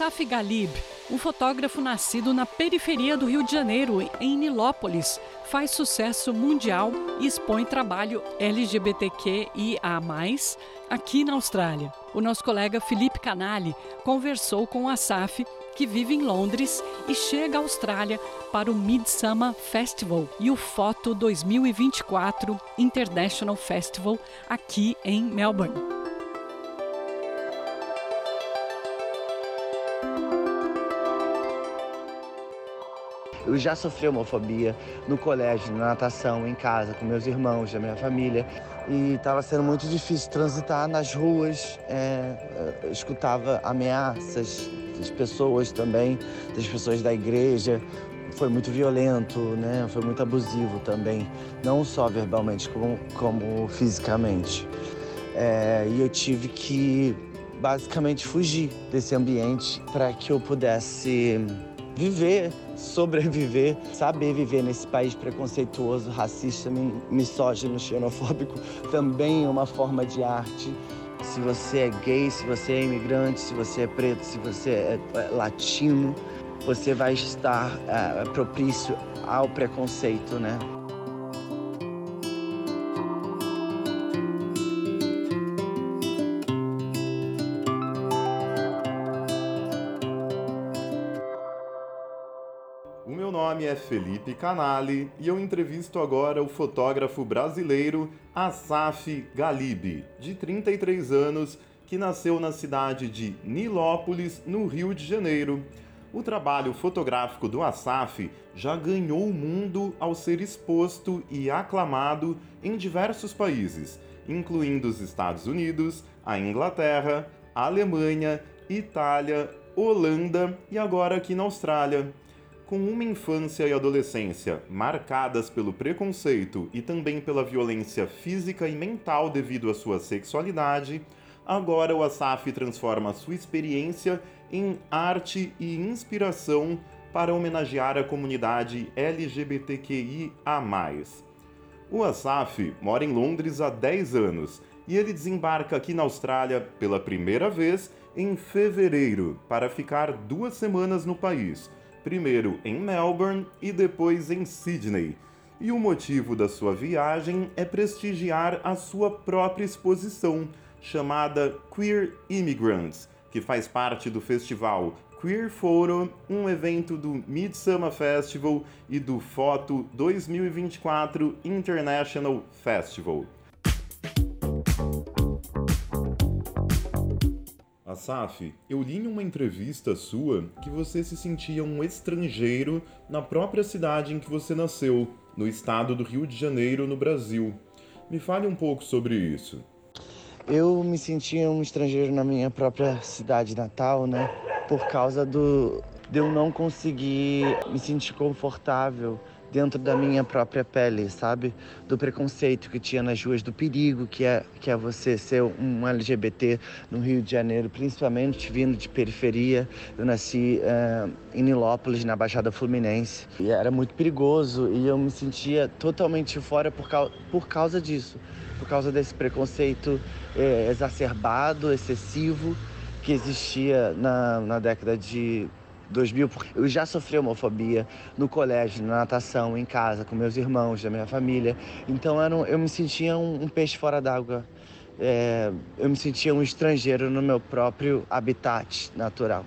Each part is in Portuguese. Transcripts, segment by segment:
Asaf Galib, um fotógrafo nascido na periferia do Rio de Janeiro, em Nilópolis, faz sucesso mundial e expõe trabalho LGBTQIA+, aqui na Austrália. O nosso colega Felipe Canali conversou com Asaf, que vive em Londres e chega à Austrália para o Midsummer Festival e o Foto 2024 International Festival aqui em Melbourne. Eu já sofri homofobia no colégio, na natação, em casa, com meus irmãos, da minha família. E estava sendo muito difícil transitar nas ruas. É, eu escutava ameaças das pessoas também, das pessoas da igreja. Foi muito violento, né? Foi muito abusivo também, não só verbalmente como, como fisicamente. É, e eu tive que basicamente fugir desse ambiente para que eu pudesse viver, sobreviver, saber viver nesse país preconceituoso, racista, misógino, xenofóbico, também é uma forma de arte. Se você é gay, se você é imigrante, se você é preto, se você é, é latino, você vai estar é, propício ao preconceito, né? Nome é Felipe Canali e eu entrevisto agora o fotógrafo brasileiro Asaf Galib, de 33 anos, que nasceu na cidade de Nilópolis, no Rio de Janeiro. O trabalho fotográfico do Asaf já ganhou o mundo ao ser exposto e aclamado em diversos países, incluindo os Estados Unidos, a Inglaterra, a Alemanha, Itália, Holanda e agora aqui na Austrália com uma infância e adolescência marcadas pelo preconceito e também pela violência física e mental devido à sua sexualidade, agora o Asaf transforma sua experiência em arte e inspiração para homenagear a comunidade LGBTQIA. O Asaf mora em Londres há 10 anos e ele desembarca aqui na Austrália pela primeira vez em fevereiro para ficar duas semanas no país primeiro em Melbourne e depois em Sydney. E o motivo da sua viagem é prestigiar a sua própria exposição, chamada Queer Immigrants, que faz parte do festival Queer Photo, um evento do Midsummer Festival e do Foto 2024 International Festival. Asaf, eu li em uma entrevista sua que você se sentia um estrangeiro na própria cidade em que você nasceu, no estado do Rio de Janeiro, no Brasil. Me fale um pouco sobre isso. Eu me sentia um estrangeiro na minha própria cidade natal, né? Por causa do de eu não conseguir me sentir confortável dentro da minha própria pele, sabe? Do preconceito que tinha nas ruas, do perigo que é, que é você ser um LGBT no Rio de Janeiro, principalmente vindo de periferia. Eu nasci uh, em Nilópolis, na Baixada Fluminense, e era muito perigoso e eu me sentia totalmente fora por, causa, por causa disso, por causa desse preconceito eh, exacerbado, excessivo que existia na, na década de 2000, eu já sofri homofobia no colégio, na natação, em casa, com meus irmãos, da minha família. Então eu, eu me sentia um, um peixe fora d'água. É, eu me sentia um estrangeiro no meu próprio habitat natural.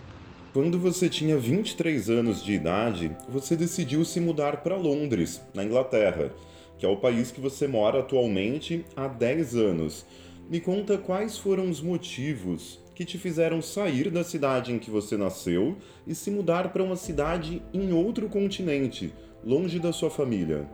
Quando você tinha 23 anos de idade, você decidiu se mudar para Londres, na Inglaterra, que é o país que você mora atualmente há 10 anos. Me conta quais foram os motivos que te fizeram sair da cidade em que você nasceu e se mudar para uma cidade em outro continente, longe da sua família?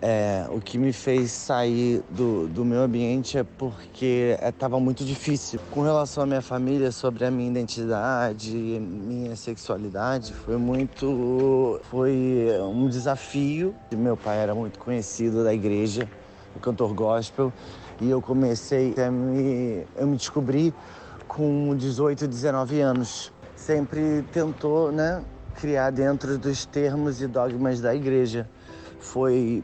É, o que me fez sair do, do meu ambiente é porque estava é, muito difícil. Com relação à minha família, sobre a minha identidade, minha sexualidade, foi muito. Foi um desafio. Meu pai era muito conhecido da igreja, o cantor gospel, e eu comecei a me. Eu me descobri com 18, 19 anos. Sempre tentou, né, criar dentro dos termos e dogmas da igreja. Foi,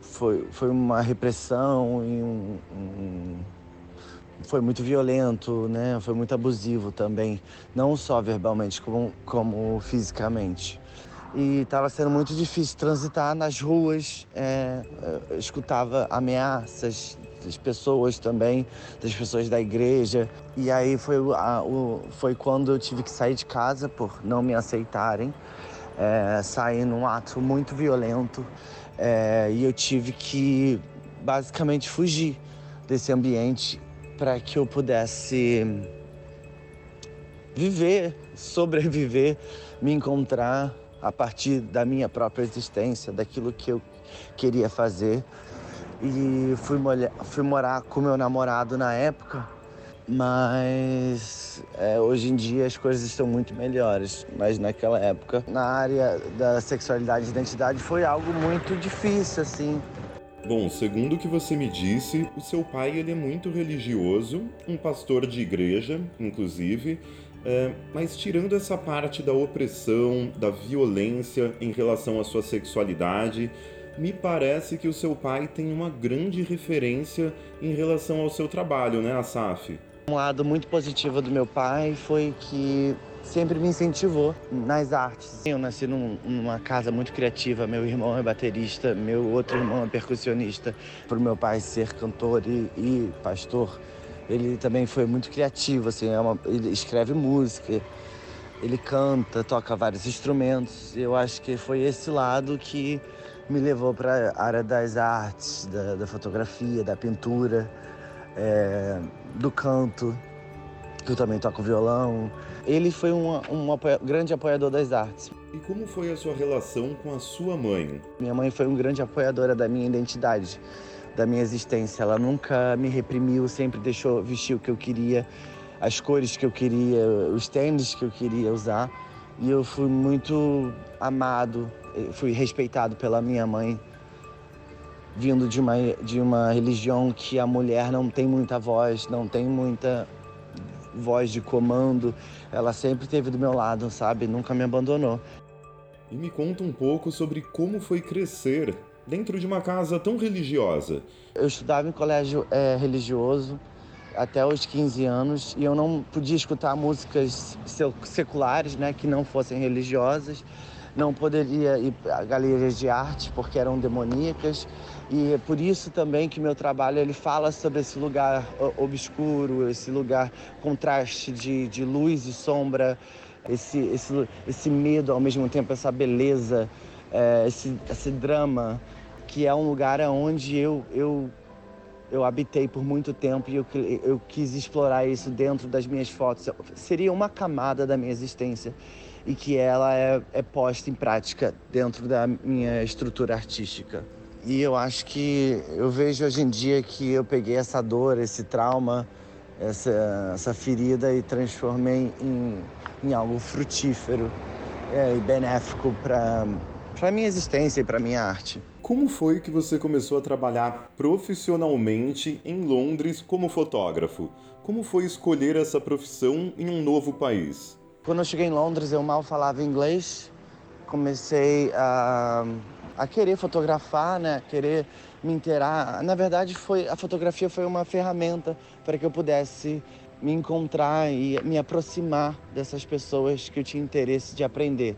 foi, foi uma repressão e um, um, foi muito violento, né? Foi muito abusivo também, não só verbalmente como, como fisicamente. E estava sendo muito difícil transitar nas ruas. É, escutava ameaças das pessoas também, das pessoas da igreja. E aí foi, a, o, foi quando eu tive que sair de casa por não me aceitarem. É, sair num ato muito violento. É, e eu tive que basicamente fugir desse ambiente para que eu pudesse viver, sobreviver, me encontrar a partir da minha própria existência, daquilo que eu queria fazer. E fui, fui morar com meu namorado na época, mas é, hoje em dia as coisas estão muito melhores. Mas naquela época, na área da sexualidade e identidade, foi algo muito difícil, assim. Bom, segundo o que você me disse, o seu pai ele é muito religioso, um pastor de igreja, inclusive, é, mas tirando essa parte da opressão, da violência em relação à sua sexualidade, me parece que o seu pai tem uma grande referência em relação ao seu trabalho, né, Asaf? Um lado muito positivo do meu pai foi que sempre me incentivou nas artes. Eu nasci num, numa casa muito criativa. Meu irmão é baterista, meu outro irmão é percussionista. Por meu pai ser cantor e, e pastor, ele também foi muito criativo. Assim, é uma, ele escreve música, ele canta, toca vários instrumentos. Eu acho que foi esse lado que me levou para a área das artes, da, da fotografia, da pintura, é, do canto que eu também toco violão. Ele foi um, um apoia grande apoiador das artes. E como foi a sua relação com a sua mãe? Minha mãe foi um grande apoiadora da minha identidade, da minha existência. Ela nunca me reprimiu, sempre deixou vestir o que eu queria, as cores que eu queria, os tênis que eu queria usar. E eu fui muito amado, fui respeitado pela minha mãe, vindo de uma, de uma religião que a mulher não tem muita voz, não tem muita voz de comando. Ela sempre esteve do meu lado, sabe? Nunca me abandonou. E me conta um pouco sobre como foi crescer dentro de uma casa tão religiosa. Eu estudava em colégio é, religioso até os 15 anos e eu não podia escutar músicas seculares, né, que não fossem religiosas. Não poderia ir a galerias de arte porque eram demoníacas. E é por isso também que meu trabalho ele fala sobre esse lugar obscuro, esse lugar contraste de, de luz e sombra, esse, esse, esse medo ao mesmo tempo, essa beleza, é, esse, esse drama, que é um lugar onde eu, eu, eu habitei por muito tempo e eu, eu quis explorar isso dentro das minhas fotos. Seria uma camada da minha existência e que ela é, é posta em prática dentro da minha estrutura artística. E eu acho que eu vejo hoje em dia que eu peguei essa dor, esse trauma, essa, essa ferida e transformei em, em algo frutífero é, e benéfico para a minha existência e para minha arte. Como foi que você começou a trabalhar profissionalmente em Londres como fotógrafo? Como foi escolher essa profissão em um novo país? Quando eu cheguei em Londres, eu mal falava inglês. Comecei a, a querer fotografar, né? Querer me inteirar. Na verdade, foi a fotografia foi uma ferramenta para que eu pudesse me encontrar e me aproximar dessas pessoas que eu tinha interesse de aprender.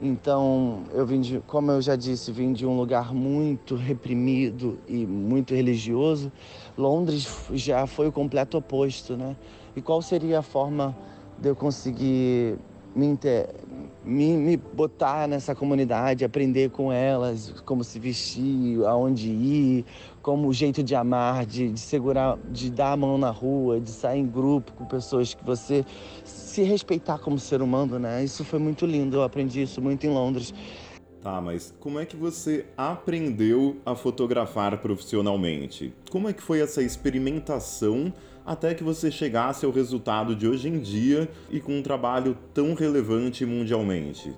Então, eu vim de, como eu já disse, vim de um lugar muito reprimido e muito religioso. Londres já foi o completo oposto, né? E qual seria a forma de eu conseguir me, inter... me, me, botar nessa comunidade, aprender com elas, como se vestir, aonde ir, como o jeito de amar, de, de segurar, de dar a mão na rua, de sair em grupo com pessoas que você se respeitar como ser humano, né? Isso foi muito lindo, eu aprendi isso muito em Londres. Tá, mas como é que você aprendeu a fotografar profissionalmente? Como é que foi essa experimentação até que você chegasse ao resultado de hoje em dia e com um trabalho tão relevante mundialmente?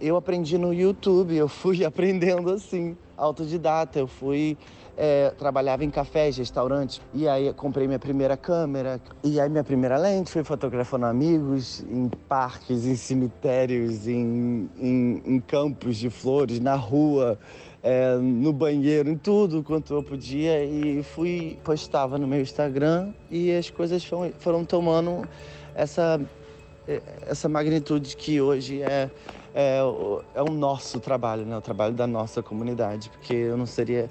Eu aprendi no YouTube, eu fui aprendendo assim, autodidata. Eu fui é, trabalhava em cafés, restaurantes. E aí comprei minha primeira câmera. E aí minha primeira lente, fui fotografando amigos em parques, em cemitérios, em, em, em campos de flores, na rua. É, no banheiro, em tudo quanto eu podia e fui postava no meu Instagram e as coisas foram, foram tomando essa essa magnitude que hoje é é, é o nosso trabalho, né? o trabalho da nossa comunidade, porque eu não seria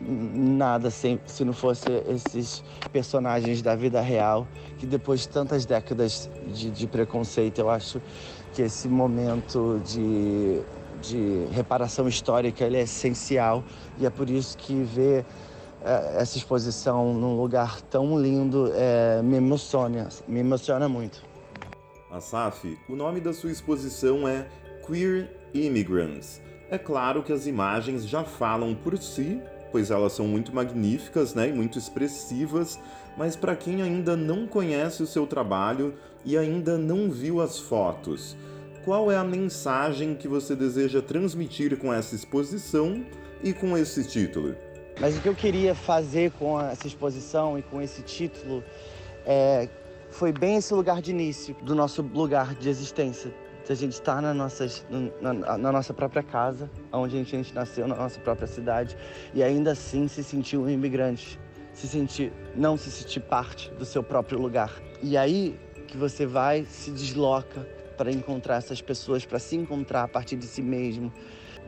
nada sem, se não fosse esses personagens da vida real, que depois de tantas décadas de, de preconceito, eu acho que esse momento de, de reparação histórica ele é essencial e é por isso que ver é, essa exposição num lugar tão lindo é, me emociona, me emociona muito. Asaf, o nome da sua exposição é Queer Immigrants. É claro que as imagens já falam por si, pois elas são muito magníficas né, e muito expressivas, mas para quem ainda não conhece o seu trabalho e ainda não viu as fotos, qual é a mensagem que você deseja transmitir com essa exposição e com esse título? Mas o que eu queria fazer com essa exposição e com esse título é, foi bem esse lugar de início do nosso lugar de existência a gente está na, na, na, nossa própria casa, onde a gente nasceu, na nossa própria cidade, e ainda assim se sentir um imigrante, se sentir, não se sentir parte do seu próprio lugar. E aí que você vai, se desloca para encontrar essas pessoas, para se encontrar a partir de si mesmo.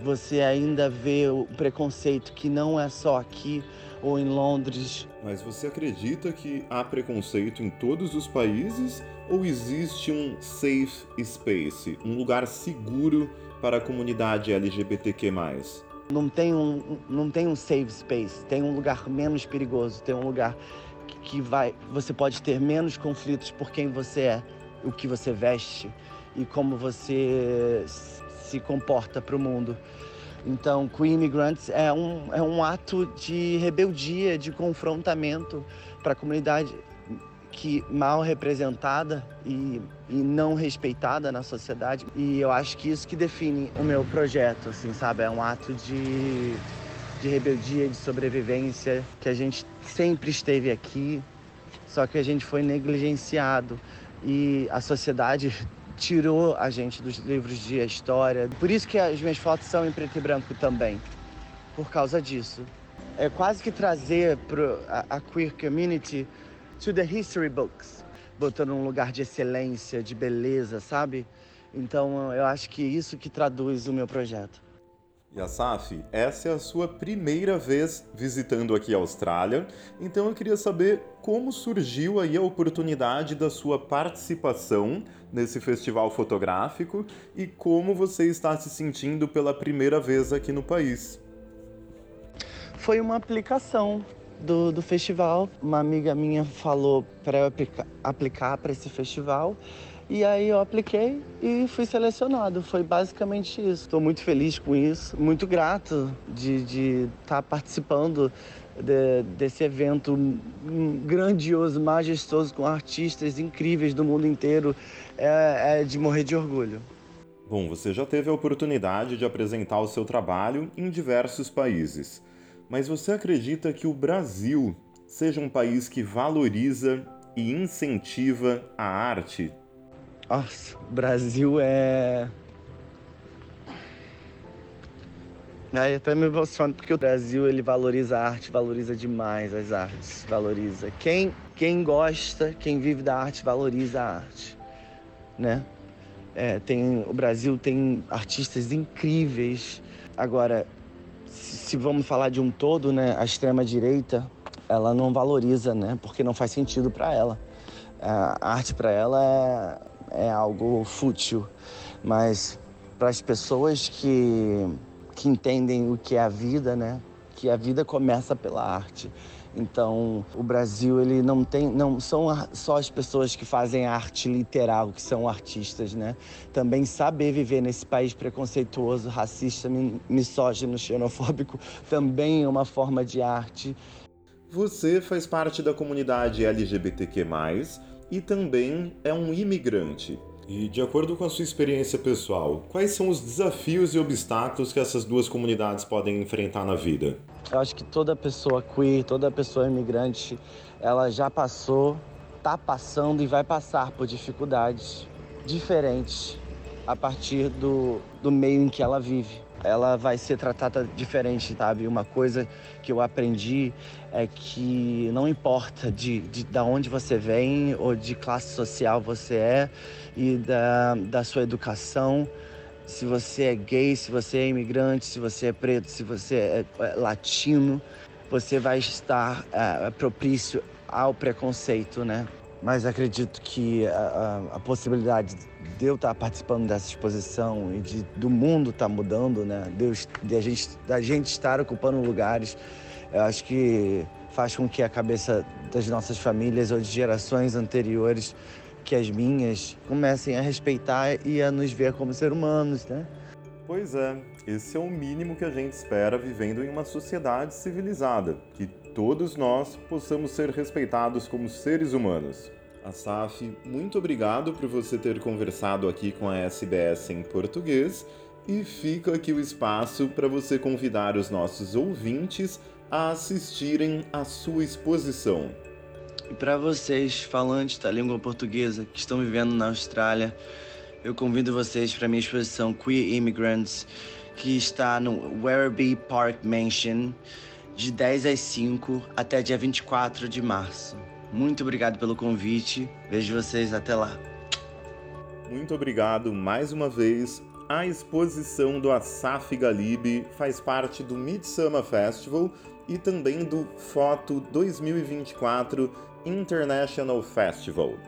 Você ainda vê o preconceito que não é só aqui ou em Londres. Mas você acredita que há preconceito em todos os países ou existe um safe space, um lugar seguro para a comunidade LGBTQ+. Não tem um, não tem um safe space, tem um lugar menos perigoso, tem um lugar que vai, você pode ter menos conflitos por quem você é, o que você veste e como você se comporta para o mundo. Então, Queen Immigrants é um, é um ato de rebeldia, de confrontamento para a comunidade que mal representada e, e, não respeitada na sociedade. E eu acho que isso que define o meu projeto, assim, sabe? É um ato de, de rebeldia, de sobrevivência, que a gente sempre esteve aqui, só que a gente foi negligenciado e a sociedade tirou a gente dos livros de história. Por isso que as minhas fotos são em preto e branco também, por causa disso. É quase que trazer para a, queer community to the history books, botando um lugar de excelência, de beleza, sabe? Então eu acho que isso que traduz o meu projeto. E Asaf, essa é a sua primeira vez visitando aqui a Austrália, então eu queria saber como surgiu aí a oportunidade da sua participação nesse festival fotográfico e como você está se sentindo pela primeira vez aqui no país. Foi uma aplicação do, do festival. Uma amiga minha falou para eu aplicar para esse festival. E aí eu apliquei e fui selecionado. Foi basicamente isso. Estou muito feliz com isso, muito grato de estar tá participando de, desse evento grandioso, majestoso, com artistas incríveis do mundo inteiro. É, é de morrer de orgulho. Bom, você já teve a oportunidade de apresentar o seu trabalho em diversos países. Mas você acredita que o Brasil seja um país que valoriza e incentiva a arte? Nossa, o Brasil é. Aí até me emociono porque o Brasil ele valoriza a arte, valoriza demais as artes, valoriza. Quem, quem gosta, quem vive da arte, valoriza a arte, né? É, tem, o Brasil tem artistas incríveis. Agora, se vamos falar de um todo, né, a extrema direita, ela não valoriza, né, porque não faz sentido para ela. A arte para ela é, é algo fútil, mas para as pessoas que que entendem o que é a vida, né, que a vida começa pela arte. Então, o Brasil ele não tem, não são só as pessoas que fazem arte literal que são artistas, né? Também saber viver nesse país preconceituoso, racista, misógino, xenofóbico também é uma forma de arte. Você faz parte da comunidade LGBTQ+, e também é um imigrante. E de acordo com a sua experiência pessoal, quais são os desafios e obstáculos que essas duas comunidades podem enfrentar na vida? Eu acho que toda pessoa queer, toda pessoa imigrante, ela já passou, está passando e vai passar por dificuldades diferentes a partir do, do meio em que ela vive. Ela vai ser tratada diferente, sabe? Uma coisa que eu aprendi é que não importa de, de, de onde você vem ou de classe social você é e da, da sua educação, se você é gay, se você é imigrante, se você é preto, se você é, é latino, você vai estar é, propício ao preconceito, né? Mas acredito que a, a, a, possibilidade de eu estar participando dessa exposição e de, do mundo estar mudando, né? Deus, de a gente, da gente estar ocupando lugares, eu acho que faz com que a cabeça das nossas famílias ou de gerações anteriores que as minhas comecem a respeitar e a nos ver como seres humanos, né? Pois é, esse é o mínimo que a gente espera vivendo em uma sociedade civilizada, que todos nós possamos ser respeitados como seres humanos. Asaf, muito obrigado por você ter conversado aqui com a SBS em português e fica aqui o espaço para você convidar os nossos ouvintes a assistirem à sua exposição. E para vocês, falantes da língua portuguesa que estão vivendo na Austrália, eu convido vocês para minha exposição Queer Immigrants, que está no Werribee Park Mansion, de 10 às 5 até dia 24 de março. Muito obrigado pelo convite. Vejo vocês até lá. Muito obrigado mais uma vez. A exposição do Asaf Galib faz parte do Midsummer Festival e também do Foto 2024 International Festival.